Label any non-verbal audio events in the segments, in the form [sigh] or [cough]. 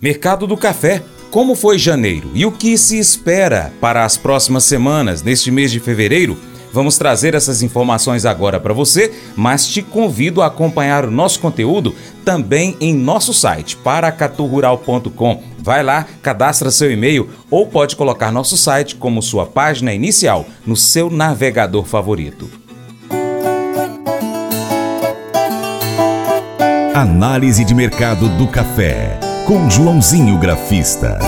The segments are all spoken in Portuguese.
Mercado do café. Como foi janeiro e o que se espera para as próximas semanas neste mês de fevereiro? Vamos trazer essas informações agora para você, mas te convido a acompanhar o nosso conteúdo também em nosso site paracaturural.com. Vai lá, cadastra seu e-mail ou pode colocar nosso site como sua página inicial no seu navegador favorito. Análise de mercado do café com Joãozinho Grafista.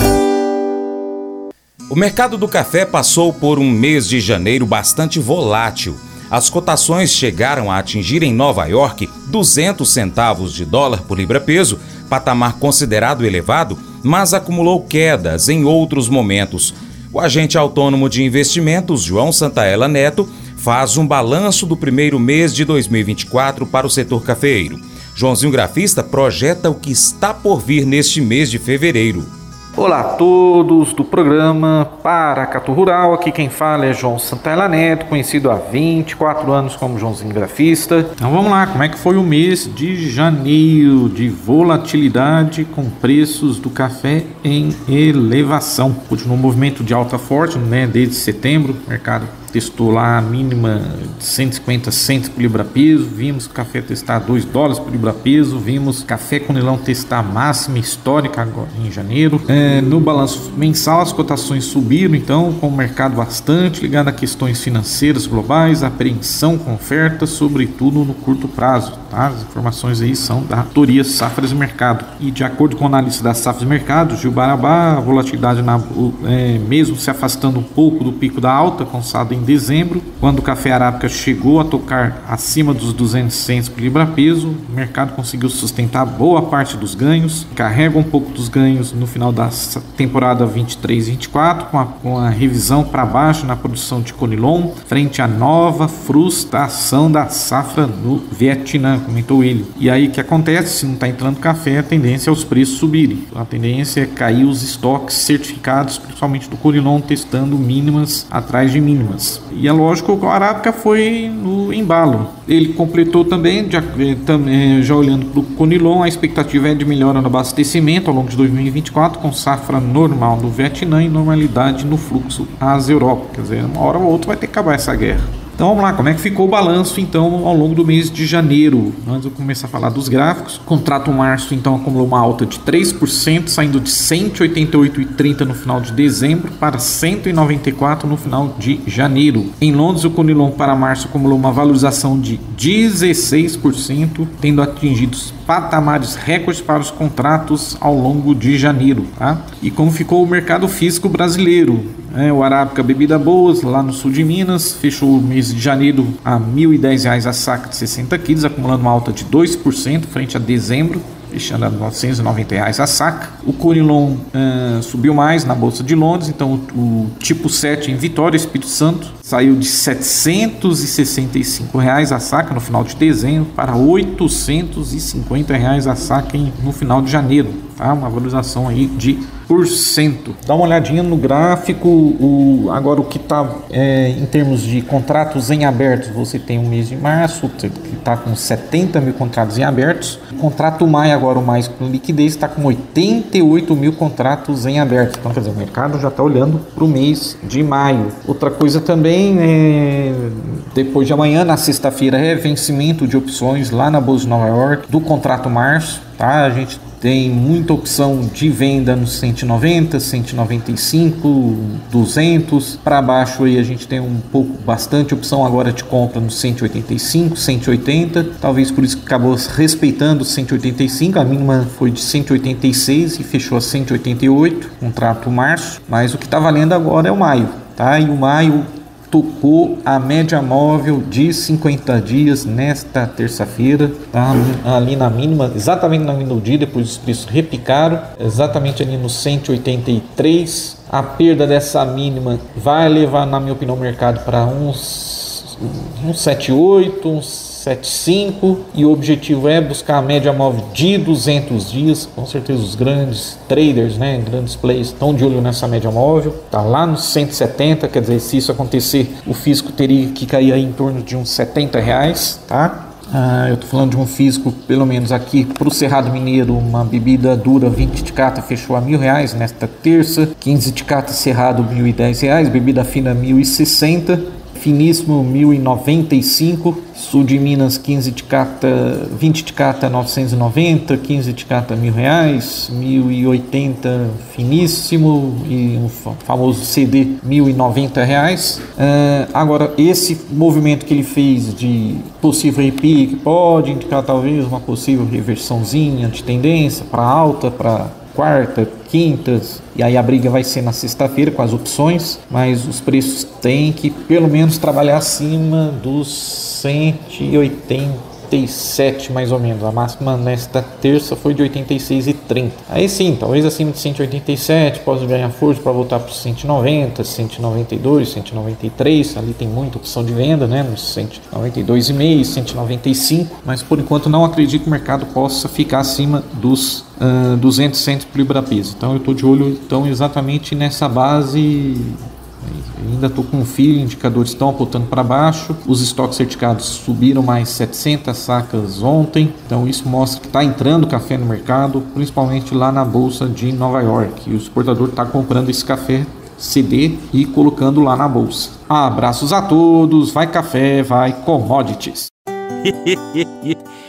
O mercado do café passou por um mês de janeiro bastante volátil. As cotações chegaram a atingir em Nova York 200 centavos de dólar por libra-peso, patamar considerado elevado, mas acumulou quedas em outros momentos. O agente autônomo de investimentos, João Santaella Neto, faz um balanço do primeiro mês de 2024 para o setor cafeeiro. Joãozinho Grafista projeta o que está por vir neste mês de fevereiro. Olá a todos do programa Paracatu Rural, aqui quem fala é João Santana Neto, conhecido há 24 anos como Joãozinho Grafista. Então vamos lá, como é que foi o mês de janeiro de volatilidade com preços do café em elevação? Continuou um movimento de alta forte, né, desde setembro, mercado testou lá a mínima de 150 centos por libra peso, vimos café testar 2 dólares por libra peso, vimos café com testar a máxima histórica agora em janeiro. É, no balanço mensal as cotações subiram, então com o mercado bastante ligado a questões financeiras globais, apreensão com ofertas, sobretudo no curto prazo. Tá? As informações aí são da Toria Safras e Mercado. E de acordo com o analista da Safras e Mercado, Gil Barabá, a volatilidade na, é, mesmo se afastando um pouco do pico da alta, constado em em dezembro, quando o café arábica chegou a tocar acima dos 200 centos por libra-peso, o mercado conseguiu sustentar boa parte dos ganhos, carrega um pouco dos ganhos no final da temporada 23-24, com com a revisão para baixo na produção de Conilon, frente à nova frustração da safra no Vietnã, comentou ele. E aí o que acontece? Se não está entrando café, a tendência é os preços subirem. A tendência é cair os estoques certificados, principalmente do Conilon, testando mínimas atrás de mínimas. E é lógico que o Arábica foi no embalo. Ele completou também, já, eh, já olhando para o Conilon, a expectativa é de melhora no abastecimento ao longo de 2024, com safra normal no Vietnã e normalidade no fluxo às Europa. Quer dizer, uma hora ou outra vai ter que acabar essa guerra. Então vamos lá, como é que ficou o balanço então ao longo do mês de janeiro? Antes eu começar a falar dos gráficos. O contrato março então acumulou uma alta de 3%, saindo de 188,30 no final de dezembro para 194 no final de janeiro. Em Londres, o Conilon para março acumulou uma valorização de 16%, tendo atingido patamares recordes para os contratos ao longo de janeiro. Tá? E como ficou o mercado físico brasileiro? É, o Arábica Bebida Boas, lá no sul de Minas, fechou o mês de janeiro a R$ 1.010 a saca de 60 quilos, acumulando uma alta de 2% frente a dezembro fechando a 990 reais a saca. O Corilon uh, subiu mais na Bolsa de Londres, então o, o, tipo 7 em Vitória, Espírito Santo, saiu de 765 reais a saca no final de dezembro para 850 reais a saca em, no final de janeiro, tá? Uma valorização aí de Dá uma olhadinha no gráfico, o, agora o que está é, em termos de contratos em abertos, você tem o mês de março, que está com 70 mil contratos em abertos. O contrato maio, agora o mais com liquidez, está com 88 mil contratos em abertos. Então, quer dizer, o mercado já está olhando para o mês de maio. Outra coisa também, é, depois de amanhã, na sexta-feira, é vencimento de opções lá na Bolsa de Nova York do contrato março. Tá? A gente tem muita opção de venda nos 190, 195, 200. Para baixo aí a gente tem um pouco, bastante opção agora de compra nos 185, 180. Talvez por isso que acabou respeitando 185. A mínima foi de 186 e fechou a 188, contrato março. Mas o que está valendo agora é o maio. Tá? E o maio tocou a média móvel de 50 dias nesta terça-feira, tá? ali na mínima, exatamente na mínima do dia, depois os preços repicaram, exatamente ali no 183. A perda dessa mínima vai levar, na minha opinião, o mercado para uns, uns 78, uns 75 e o objetivo é buscar a média móvel de 200 dias. Com certeza os grandes traders, né, grandes players estão de olho nessa média móvel. Tá lá nos 170, quer dizer, se isso acontecer, o físico teria que cair em torno de uns 70 reais, tá? Ah, eu estou falando de um físico, pelo menos aqui para o Cerrado Mineiro, uma bebida dura 20 de cata fechou a mil reais nesta terça, 15 de cata Cerrado mil e dez reais, bebida fina mil e sessenta, finíssimo 1095, sul de Minas 15 de cata, 20 de cata 990, 15 de cata mil reais, 1080 finíssimo e um famoso CD 1090 reais. Uh, agora esse movimento que ele fez de possível repique pode indicar talvez uma possível reversãozinha de tendência para alta, para quarta, quintas, e aí a briga vai ser na sexta-feira com as opções, mas os preços têm que pelo menos trabalhar acima dos 180 87 mais ou menos. A máxima nesta terça foi de 86,30. Aí sim, talvez acima de 187 possa ganhar força para voltar para os 190, 192, 193. Ali tem muita opção de venda, né? Nos 192,5, 195. Mas por enquanto não acredito que o mercado possa ficar acima dos uh, 200 centos por libra peso. Então eu estou de olho então exatamente nessa base Ainda estou com um fio, indicadores estão apontando para baixo. Os estoques certificados subiram mais 700 sacas ontem, então isso mostra que está entrando café no mercado, principalmente lá na bolsa de Nova York. E o exportador está comprando esse café CD e colocando lá na bolsa. Abraços a todos, vai café, vai commodities. [laughs]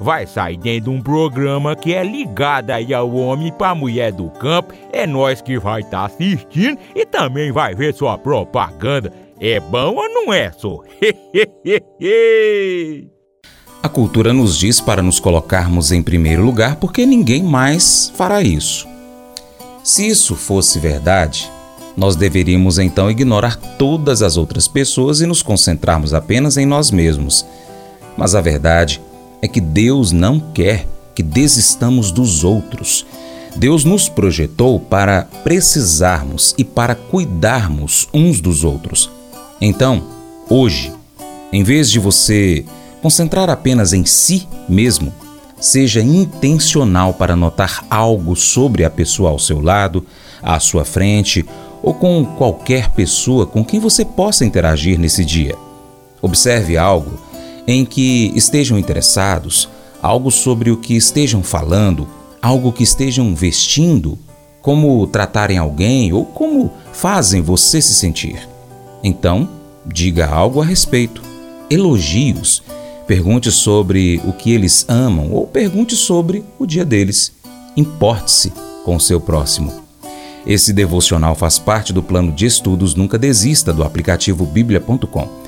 vai sair dentro de um programa que é ligado aí ao homem para mulher do campo. É nós que vai estar tá assistindo e também vai ver sua propaganda. É bom ou não é, só? [laughs] A cultura nos diz para nos colocarmos em primeiro lugar porque ninguém mais fará isso. Se isso fosse verdade, nós deveríamos então ignorar todas as outras pessoas e nos concentrarmos apenas em nós mesmos. Mas a verdade é que Deus não quer que desistamos dos outros. Deus nos projetou para precisarmos e para cuidarmos uns dos outros. Então, hoje, em vez de você concentrar apenas em si mesmo, seja intencional para notar algo sobre a pessoa ao seu lado, à sua frente ou com qualquer pessoa com quem você possa interagir nesse dia. Observe algo em que estejam interessados, algo sobre o que estejam falando, algo que estejam vestindo, como tratarem alguém ou como fazem você se sentir. Então, diga algo a respeito. Elogios. Pergunte sobre o que eles amam ou pergunte sobre o dia deles. Importe-se com o seu próximo. Esse devocional faz parte do plano de estudos Nunca Desista do aplicativo bíblia.com.